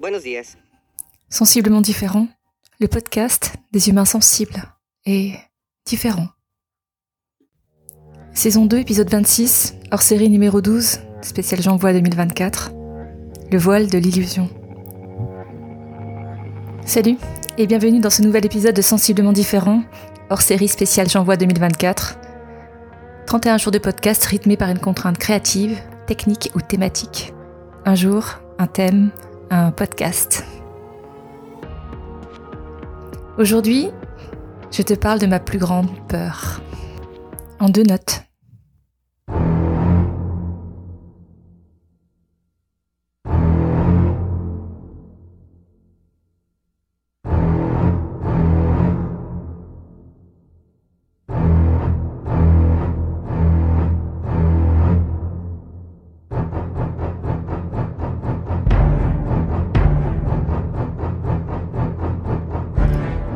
Buenos días. Sensiblement différent, le podcast des humains sensibles et différents. Saison 2, épisode 26, hors série numéro 12, spécial J'envoie 2024. Le voile de l'illusion. Salut et bienvenue dans ce nouvel épisode de Sensiblement différent, hors série spéciale J'envoie 2024. 31 jours de podcast rythmés par une contrainte créative, technique ou thématique. Un jour, un thème, un podcast. Aujourd'hui, je te parle de ma plus grande peur. En deux notes.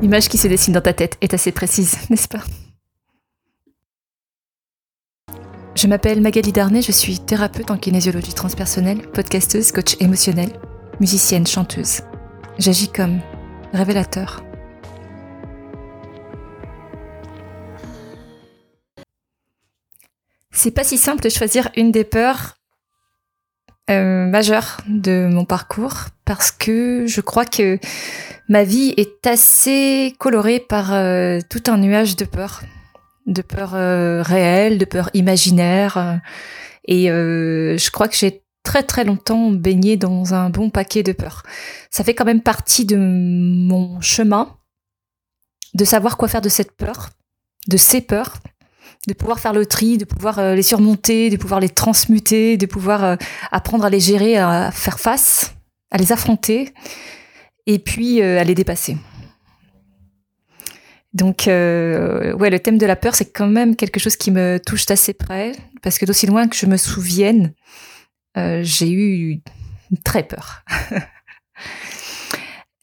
L'image qui se dessine dans ta tête est assez précise, n'est-ce pas? Je m'appelle Magali Darnay, je suis thérapeute en kinésiologie transpersonnelle, podcasteuse, coach émotionnel, musicienne, chanteuse. J'agis comme révélateur. C'est pas si simple de choisir une des peurs euh, majeures de mon parcours parce que je crois que ma vie est assez colorée par euh, tout un nuage de peur, de peur euh, réelle, de peur imaginaire. et je crois que j'ai très très longtemps baigné dans un bon paquet de peurs. Ça fait quand même partie de mon chemin de savoir quoi faire de cette peur, de ces peurs, de pouvoir faire le tri, de pouvoir les surmonter, de pouvoir les transmuter, de pouvoir apprendre à les gérer, à faire face, à les affronter et puis euh, à les dépasser. Donc, euh, ouais, le thème de la peur, c'est quand même quelque chose qui me touche assez près, parce que d'aussi loin que je me souvienne, euh, j'ai eu très peur.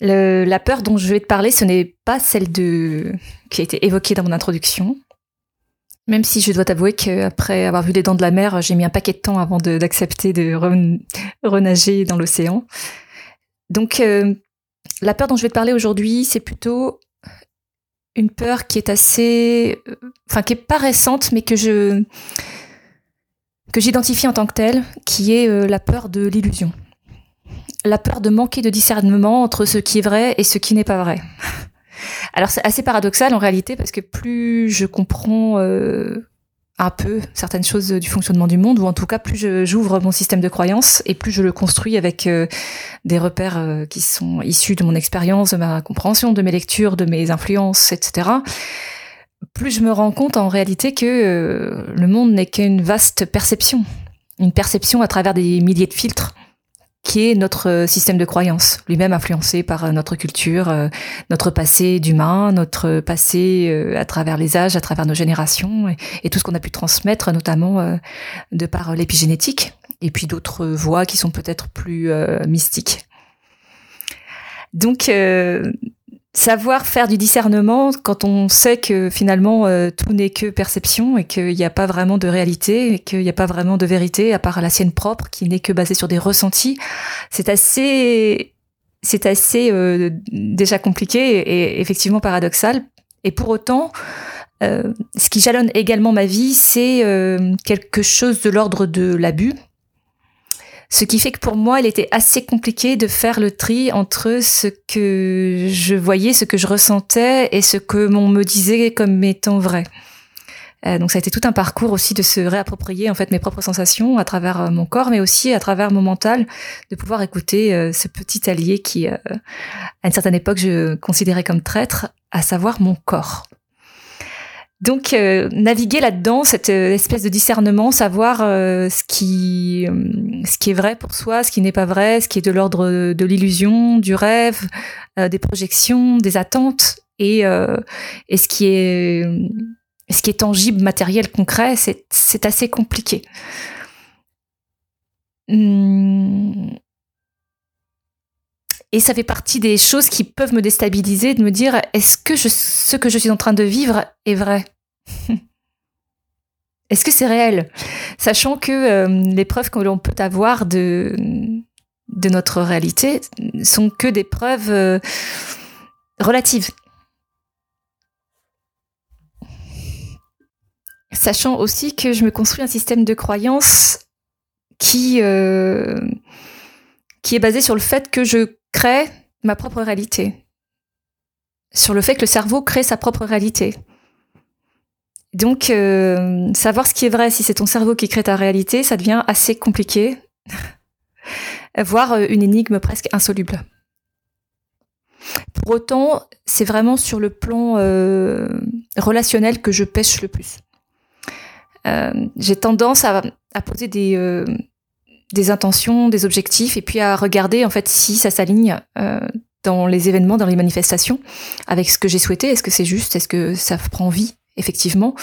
la peur dont je vais te parler, ce n'est pas celle de qui a été évoquée dans mon introduction. Même si je dois t'avouer qu'après avoir vu les dents de la mer, j'ai mis un paquet de temps avant d'accepter de, renager dans l'océan. Donc, la peur dont je vais te parler aujourd'hui, c'est plutôt une peur qui est assez, euh, enfin qui est pas récente, mais que je que j'identifie en tant que telle, qui est euh, la peur de l'illusion, la peur de manquer de discernement entre ce qui est vrai et ce qui n'est pas vrai. Alors c'est assez paradoxal en réalité parce que plus je comprends euh, un peu certaines choses du fonctionnement du monde, ou en tout cas plus j'ouvre mon système de croyances et plus je le construis avec euh, des repères euh, qui sont issus de mon expérience, de ma compréhension, de mes lectures, de mes influences, etc. Plus je me rends compte en réalité que le monde n'est qu'une vaste perception, une perception à travers des milliers de filtres qui est notre euh, système de croyance, lui-même influencé par euh, notre culture, euh, notre passé d'humain, notre passé à travers les âges, à travers nos générations, et, tout ce qu'on a pu transmettre, notamment de par l'épigénétique, et puis d'autres voies qui sont peut-être plus mystiques. Donc, savoir faire du discernement quand on sait que finalement euh, tout n'est que perception et qu'il n'y a pas vraiment de réalité et qu'il n'y a pas vraiment de vérité à part la sienne propre qui n'est que basée sur des ressentis, c'est assez c'est assez euh, déjà compliqué et, effectivement paradoxal. Et pour autant, euh, ce qui jalonne également ma vie, c'est quelque chose de l'ordre de l'abus, ce qui fait que pour moi, il était assez compliqué de faire le tri entre ce que je voyais, ce que je ressentais et ce que l'on me disait comme étant vrai. Euh, donc ça a été tout un parcours aussi de se réapproprier en fait mes propres sensations à travers euh, mon corps, mais aussi à travers mon mental, de pouvoir écouter euh, ce petit allié qui, à une certaine époque, je considérais comme traître, à savoir mon corps. Donc euh, naviguer là-dedans, cette euh, espèce de discernement, savoir euh, ce qui ce qui est vrai pour soi, ce qui n'est pas vrai, ce qui est de l'ordre de l'illusion, du rêve, des projections, des attentes, et, et ce qui est ce qui est tangible, matériel, concret, c'est c'est assez compliqué. Hum. Et ça fait partie des choses qui peuvent me déstabiliser, de me dire est-ce que ce que je suis en train de vivre est vrai? Est-ce que c'est réel? Sachant que euh, les preuves que l'on peut avoir de, notre réalité sont que des preuves euh, relatives. Sachant aussi que je me construis un système de croyance qui, euh, qui est basé sur le fait que je crée ma propre réalité. Sur le fait que le cerveau crée sa propre réalité. Donc, euh, savoir ce qui est vrai, si c'est ton cerveau qui crée ta réalité, ça devient assez compliqué, voire euh, une énigme presque insoluble. Pour autant, c'est vraiment sur le plan euh, relationnel que je pêche le plus. J'ai tendance à, poser des, des intentions, des objectifs, et puis à regarder en fait si ça s'aligne dans les événements, dans les manifestations, avec ce que j'ai souhaité. Est-ce que c'est juste? Est-ce que ça prend vie effectivement,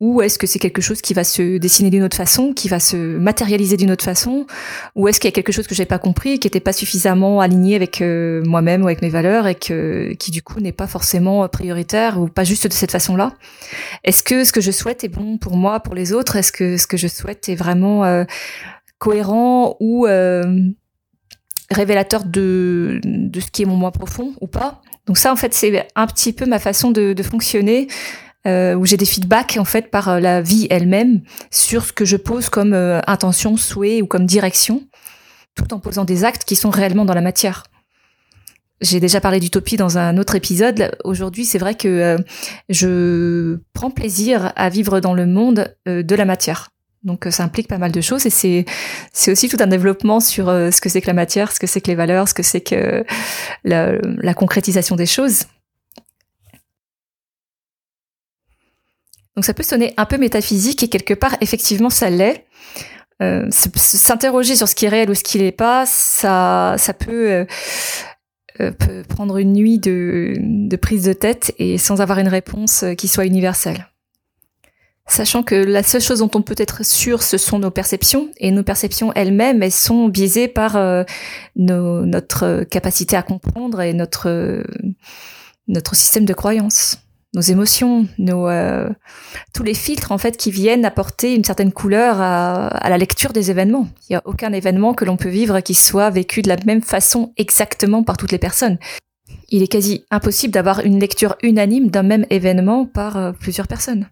ou est-ce que c'est quelque chose qui va se dessiner d'une autre façon, qui va se matérialiser d'une autre façon, ou est-ce qu'il y a quelque chose que j'ai pas compris, qui n'était pas suffisamment aligné avec euh, moi-même ou avec mes valeurs et que qui du coup n'est pas forcément prioritaire ou pas juste de cette façon-là? Est-ce que ce que je souhaite est bon pour moi, pour les autres? Est-ce que ce que je souhaite est vraiment euh, cohérent ou euh, révélateur de, ce qui est mon moi profond ou pas donc ça, en fait, c'est un petit peu ma façon de, fonctionner euh, où j'ai des feedbacks en fait par la vie elle-même sur ce que je pose comme euh, intention, souhait ou comme direction, tout en posant des actes qui sont réellement dans la matière. J'ai déjà parlé d'utopie dans un autre épisode. Aujourd'hui, c'est vrai que je prends plaisir à vivre dans le monde de la matière. Donc ça implique pas mal de choses et c'est aussi tout un développement sur ce que c'est que la matière, ce que c'est que les valeurs, ce que c'est que la, concrétisation des choses. Donc ça peut sonner un peu métaphysique et quelque part, effectivement, ça l'est. Euh, S'interroger sur ce qui est réel ou ce qui n'est pas, ça, ça peut, euh, euh, prendre une nuit de, prise de tête et sans avoir une réponse euh, qui soit universelle. Sachant que la seule chose dont on peut être sûr, ce sont nos perceptions, et nos perceptions elles-mêmes, elles sont biaisées par euh, notre capacité à comprendre et notre, notre système de croyances nos émotions, euh, tous les filtres en fait qui viennent apporter une certaine couleur à, la lecture des événements. Il n'y a aucun événement que l'on peut vivre qui soit vécu de la même façon exactement par toutes les personnes. Il est quasi impossible d'avoir une lecture unanime d'un même événement par euh, plusieurs personnes,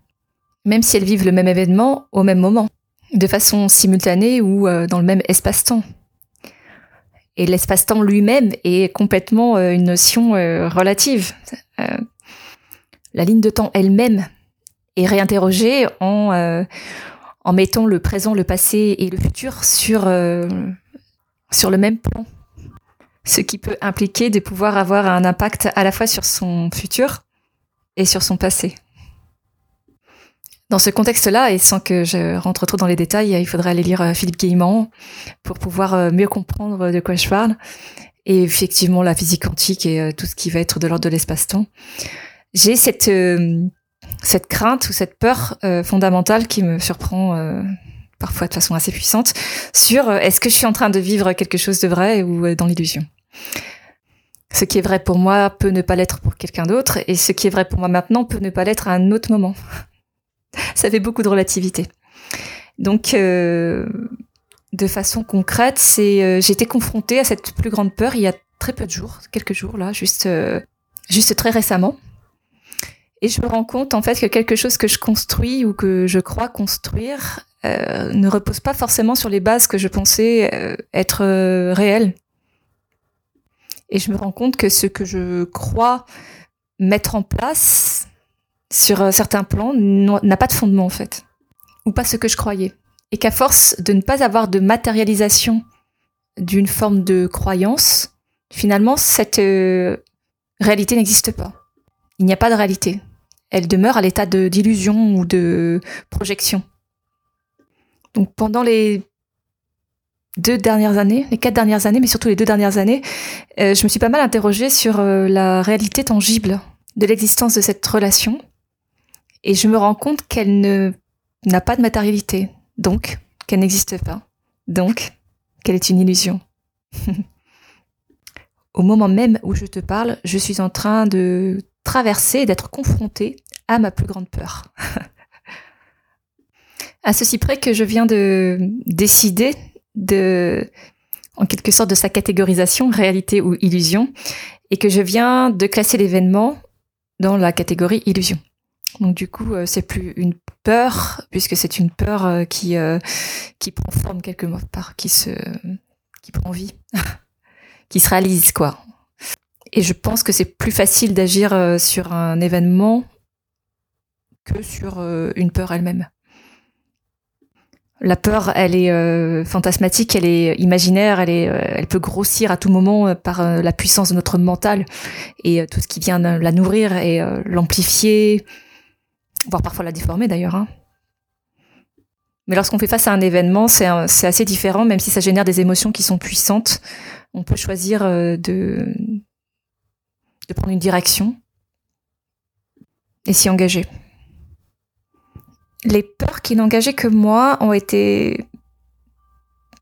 même si elles vivent le même événement au même moment, de façon simultanée ou euh, dans le même espace-temps. Et l'espace-temps lui-même est complètement une notion relative la ligne de temps elle-même est réinterrogée en, euh, mettant le présent, le passé et le futur euh, sur le même plan. Ce qui peut impliquer de pouvoir avoir un impact à la fois sur son futur et sur son passé. Dans ce contexte-là, et sans que je rentre trop dans les détails, il faudrait aller lire euh, Philippe Guillemant pour pouvoir mieux comprendre de quoi je parle. Et effectivement, la physique quantique et tout ce qui va être de l'ordre de l'espace-temps j'ai cette euh, cette crainte ou cette peur euh, fondamentale qui me surprend euh, parfois de façon assez puissante sur est-ce que je suis en train de vivre quelque chose de vrai ou dans l'illusion? Ce qui est vrai pour moi peut ne pas l'être pour quelqu'un d'autre et ce qui est vrai pour moi maintenant peut ne pas l'être à un autre moment. Ça fait beaucoup de relativité. Donc de façon concrète, c'est j'ai été confrontée à cette plus grande peur il y a très peu de jours, quelques jours là, juste juste très récemment. Et je me rends compte en fait que quelque chose que je construis ou que je crois construire euh, ne repose pas forcément sur les bases que je pensais euh, être euh, réelles. Et je me rends compte que ce que je crois mettre en place sur certains plans n'a pas de fondement en fait, ou pas ce que je croyais. Et qu'à force de ne pas avoir de matérialisation d'une forme de croyance, finalement cette réalité n'existe pas. Il n'y a pas de réalité elle demeure à l'état d'illusion ou de projection. Donc pendant les deux dernières années, les quatre dernières années, mais surtout les deux dernières années, euh, je me suis pas mal interrogée sur euh, la réalité tangible de l'existence de cette relation. Et je me rends compte qu'elle n'a pas de matérialité, donc qu'elle n'existe pas, donc qu'elle est une illusion. Au moment même où je te parle, je suis en train de traverser, d'être confrontée à ma plus grande peur. à ceci près que je viens de décider de en quelque sorte de sa catégorisation, réalité ou illusion, et que je viens de classer l'événement dans la catégorie illusion. Donc du coup, euh, c'est plus une peur, puisque c'est une peur euh, qui euh, qui prend forme quelque part, qui se qui prend vie, qui se réalise quoi. Et je pense que c'est plus facile d'agir sur un événement que sur une peur elle-même. La peur, elle est fantasmatique, elle est imaginaire, elle est, elle peut grossir à tout moment par la puissance de notre mental et tout ce qui vient la nourrir et l'amplifier, voire parfois la déformer d'ailleurs. Hein. Mais lorsqu'on fait face à un événement, c'est assez différent, même si ça génère des émotions qui sont puissantes. On peut choisir euh, de, de prendre une direction et s'y engager. Les peurs qui n'engageaient que moi ont été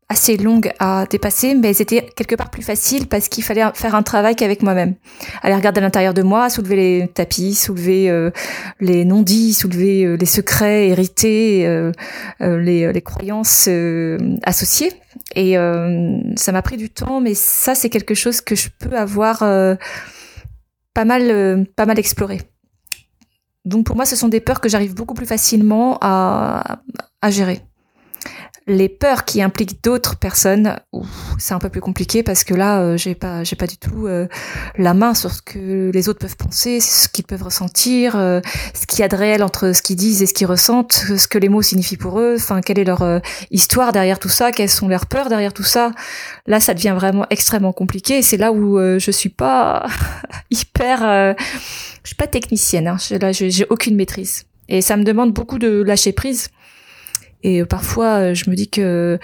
assez longues à dépasser, mais elles étaient quelque part plus faciles parce qu'il fallait faire un travail qu'avec moi-même. Aller regarder à l'intérieur de moi, soulever les tapis, soulever euh, les non-dits, soulever euh, les secrets hérités, euh, les, croyances associées. Et ça m'a pris du temps, mais ça c'est quelque chose que je peux avoir pas mal, pas mal exploré. Donc pour moi, ce sont des peurs que j'arrive beaucoup plus facilement à gérer les peurs qui impliquent d'autres personnes, c'est un peu plus compliqué parce que là, euh, j'ai pas, j'ai pas du tout euh, la main sur ce que les autres peuvent penser, ce qu'ils peuvent ressentir, euh, ce qu'il y a de réel entre ce qu'ils disent et ce qu'ils ressentent, ce que les mots signifient pour eux. Enfin, quelle est leur histoire derrière tout ça, quelles sont leurs peurs derrière tout ça. Là, ça devient vraiment extrêmement compliqué. C'est là où je suis pas hyper, je suis pas technicienne. Hein. Là, j'ai aucune maîtrise et ça me demande beaucoup de lâcher prise et parfois, je me dis que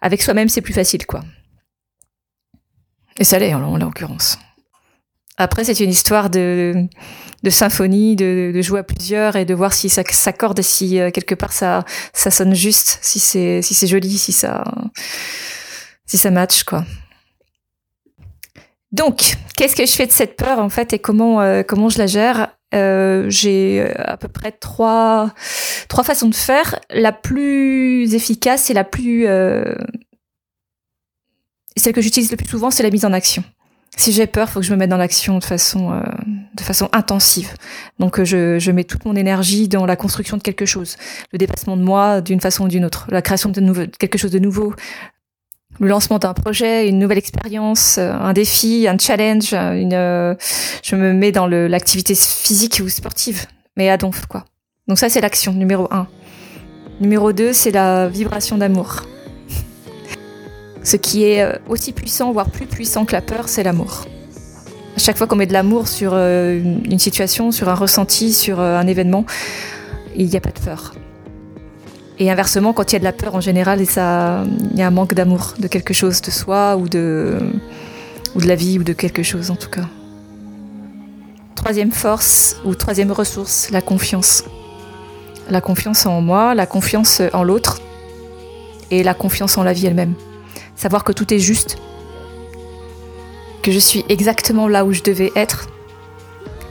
avec soi-même, c'est plus facile, quoi. Et ça l'est, en, l'occurrence. Après, c'est une histoire de, symphonie, de, de, jouer à plusieurs et de voir si ça s'accorde, si euh, quelque part ça, ça sonne juste, si c'est, si c'est joli, si ça, si ça match, quoi. Donc, qu'est-ce que je fais de cette peur en fait et comment euh, comment je la gère? Euh, J'ai euh, à peu près trois trois façons de faire. La plus efficace et la plus celle que j'utilise le plus souvent, c'est la mise en action. Si j'ai peur, faut que je me mette dans l'action de façon de façon intensive. Donc je, je mets toute mon énergie dans la construction de quelque chose, le dépassement de moi d'une façon ou d'une autre, la création de, quelque chose de nouveau, le lancement d'un projet, une nouvelle expérience, euh, un défi, un challenge, une, euh, je me mets dans l'activité physique ou sportive, mais à donf, quoi. Donc ça, c'est l'action numéro un. Numéro deux, c'est la vibration d'amour. Ce qui est euh, aussi puissant, voire plus puissant que la peur, c'est l'amour. Chaque fois qu'on met de l'amour sur une situation, sur un ressenti, sur un événement, il n'y a pas de peur. Et inversement, quand il y a de la peur en général, il y a un manque d'amour de quelque chose, de soi ou de, ou de la vie ou de quelque chose en tout cas. Troisième force ou troisième ressource, la confiance. La confiance en moi, la confiance en l'autre et la confiance en la vie elle-même. Savoir que tout est juste, que je suis exactement là où je devais être,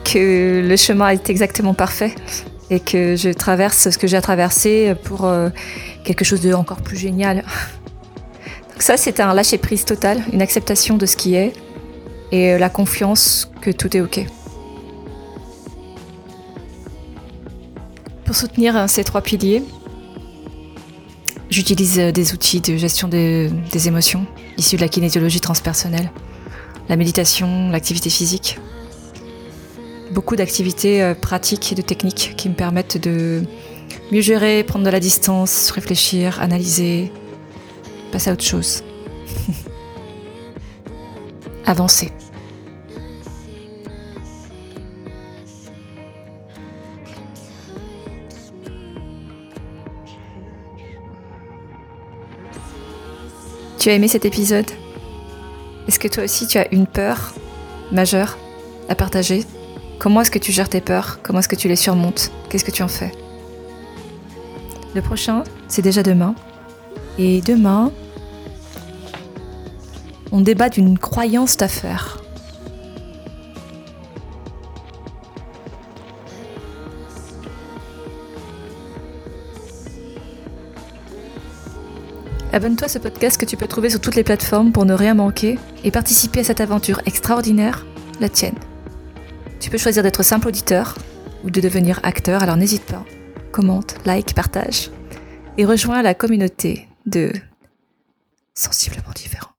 que le chemin est exactement parfait et que je traverse ce que j'ai traversé pour euh, quelque chose de encore plus génial. Donc ça, c'est un lâcher prise total, une acceptation de ce qui est et euh, la confiance que tout est ok. Pour soutenir euh, ces trois piliers, j'utilise des outils de gestion des émotions issus de la kinésiologie transpersonnelle, la méditation, l'activité physique, beaucoup d'activités euh, pratiques et de techniques qui me permettent de mieux gérer, prendre de la distance, réfléchir, analyser, passer à autre chose. Avancer. Tu as aimé cet épisode? Est-ce que toi aussi tu as une peur majeure à partager? Comment est-ce que tu gères tes peurs? Comment est-ce que tu les surmontes? Qu'est-ce que tu en fais? Le prochain, c'est déjà demain. Et demain, on débat d'une croyance d'affaires. Abonne-toi à ce podcast que tu peux trouver sur toutes les plateformes pour ne rien manquer et participer à cette aventure extraordinaire, la tienne. Tu peux choisir d'être simple auditeur ou de devenir acteur, alors n'hésite pas. Commente, like, partage et rejoins la communauté de sensiblement différents.